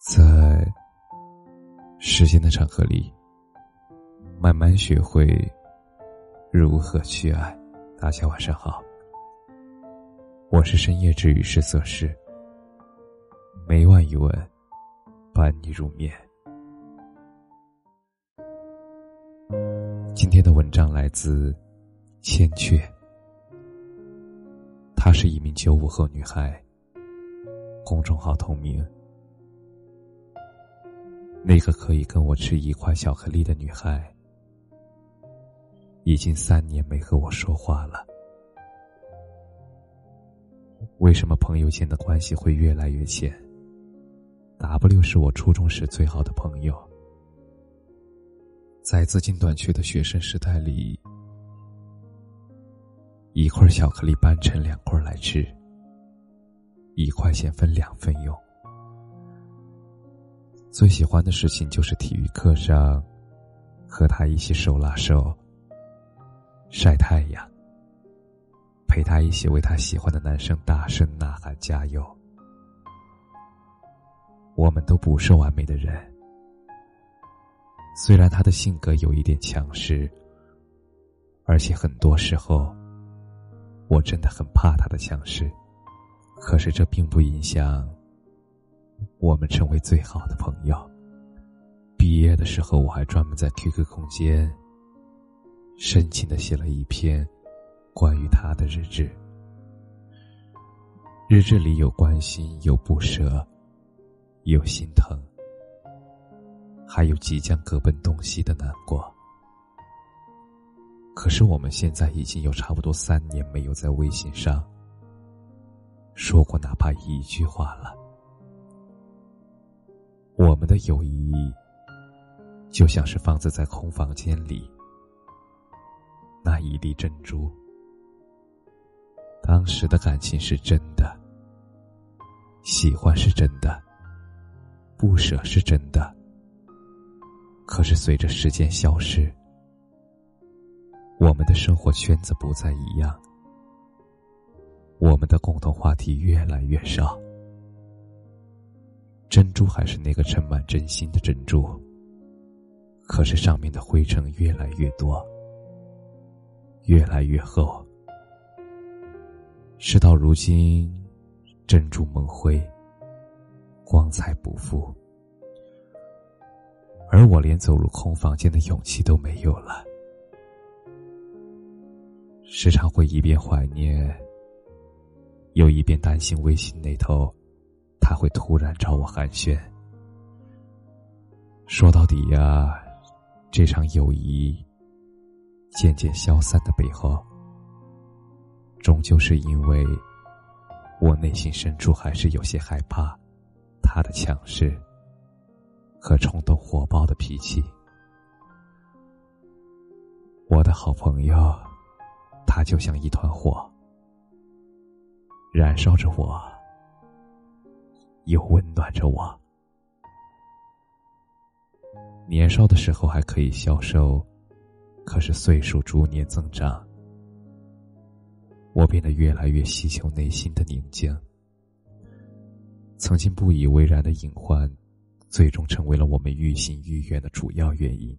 在时间的长河里，慢慢学会如何去爱。大家晚上好，我是深夜治愈师色师，每晚一问，伴你入眠。今天的文章来自千阙，她是一名九五后女孩，公众号同名。那个可以跟我吃一块巧克力的女孩，已经三年没和我说话了。为什么朋友间的关系会越来越浅？W 是我初中时最好的朋友，在资金短缺的学生时代里，一块巧克力掰成两块来吃，一块钱分两份用。最喜欢的事情就是体育课上，和他一起手拉手晒太阳，陪他一起为他喜欢的男生大声呐喊加油。我们都不是完美的人，虽然他的性格有一点强势，而且很多时候，我真的很怕他的强势，可是这并不影响。我们成为最好的朋友。毕业的时候，我还专门在 QQ 空间深情的写了一篇关于他的日志。日志里有关心，有不舍，有心疼，还有即将各奔东西的难过。可是我们现在已经有差不多三年没有在微信上说过哪怕一句话了。我们的友谊，就像是放置在空房间里那一粒珍珠。当时的感情是真的，喜欢是真的，不舍是真的。可是随着时间消失，我们的生活圈子不再一样，我们的共同话题越来越少。珍珠还是那个盛满真心的珍珠，可是上面的灰尘越来越多，越来越厚。事到如今，珍珠蒙灰，光彩不复，而我连走入空房间的勇气都没有了。时常会一边怀念，又一边担心微信那头。他会突然找我寒暄。说到底呀，这场友谊渐渐消散的背后，终究是因为我内心深处还是有些害怕他的强势和冲动火爆的脾气。我的好朋友，他就像一团火，燃烧着我。又温暖着我。年少的时候还可以消瘦，可是岁数逐年增长，我变得越来越希求内心的宁静。曾经不以为然的隐患，最终成为了我们愈行愈远的主要原因。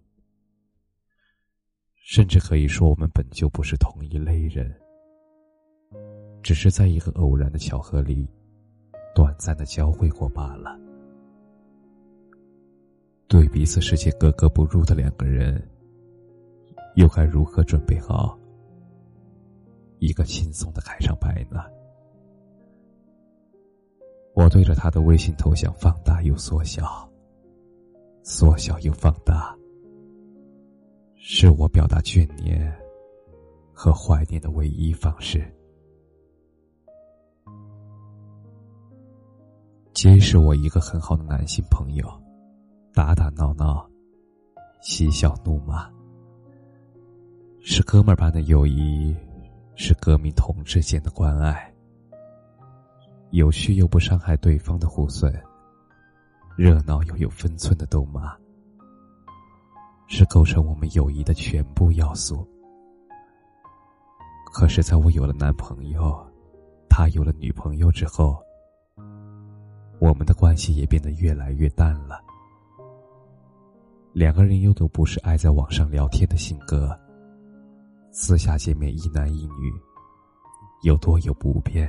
甚至可以说，我们本就不是同一类人，只是在一个偶然的巧合里。短暂的交汇过罢了。对彼此世界格格不入的两个人，又该如何准备好一个轻松的开场白呢？我对着他的微信头像放大又缩小，缩小又放大，是我表达眷念和怀念的唯一方式。皆是我一个很好的男性朋友，打打闹闹，嬉笑怒骂，是哥们儿般的友谊，是革命同志间的关爱，有趣又不伤害对方的互损，热闹又有分寸的斗骂，是构成我们友谊的全部要素。可是，在我有了男朋友，他有了女朋友之后。我们的关系也变得越来越淡了。两个人又都不是爱在网上聊天的性格，私下见面一男一女，又多有不便。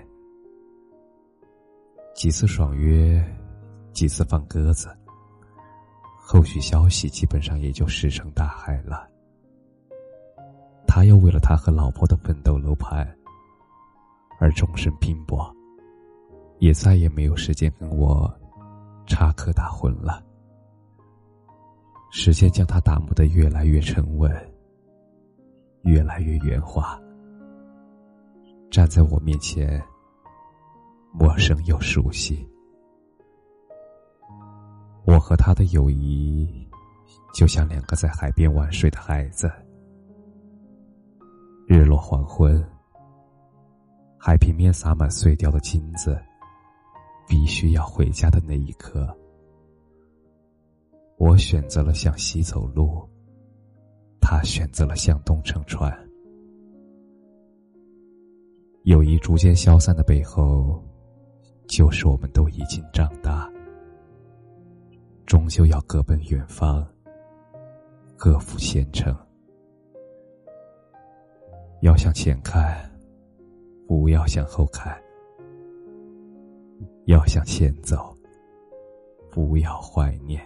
几次爽约，几次放鸽子，后续消息基本上也就石沉大海了。他又为了他和老婆的奋斗楼盘而终身拼搏，也再也没有时间跟我插科打诨了。时间将他打磨得越来越沉稳，越来越圆滑。站在我面前，陌生又熟悉。我和他的友谊，就像两个在海边玩水的孩子。日落黄昏，海平面洒满碎掉的金子，必须要回家的那一刻。我选择了向西走路，他选择了向东乘船。友谊逐渐消散的背后，就是我们都已经长大，终究要各奔远方，各赴前程。要向前看，不要向后看；要向前走，不要怀念。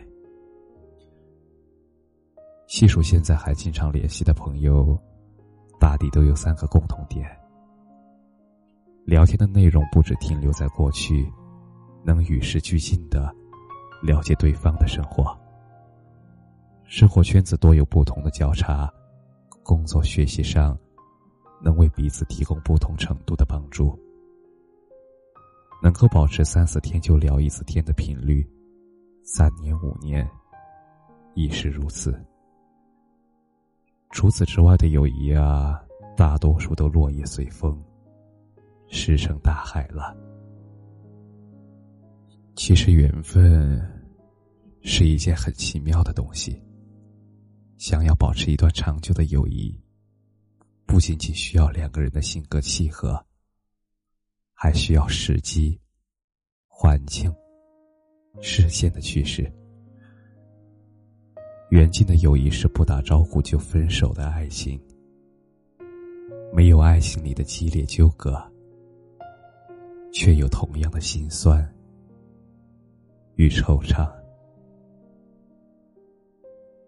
细数现在还经常联系的朋友，大抵都有三个共同点：聊天的内容不只停留在过去，能与时俱进的了解对方的生活；生活圈子多有不同的交叉，工作学习上能为彼此提供不同程度的帮助；能够保持三四天就聊一次天的频率，三年五年亦是如此。除此之外的友谊啊，大多数都落叶随风，石沉大海了。其实缘分是一件很奇妙的东西。想要保持一段长久的友谊，不仅仅需要两个人的性格契合，还需要时机、环境、视线的趋势。远近的友谊是不打招呼就分手的爱情，没有爱情里的激烈纠葛，却有同样的心酸与惆怅。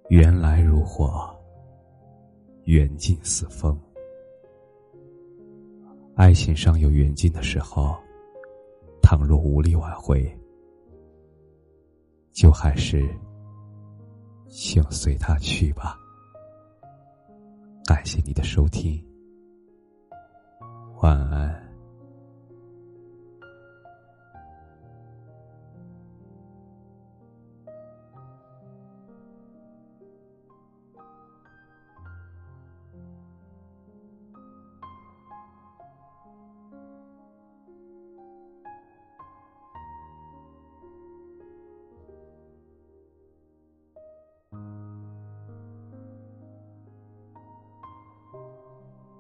缘来如火，缘尽似风。爱情尚有远近的时候，倘若无力挽回，就还是。请随他去吧。感谢你的收听，晚安。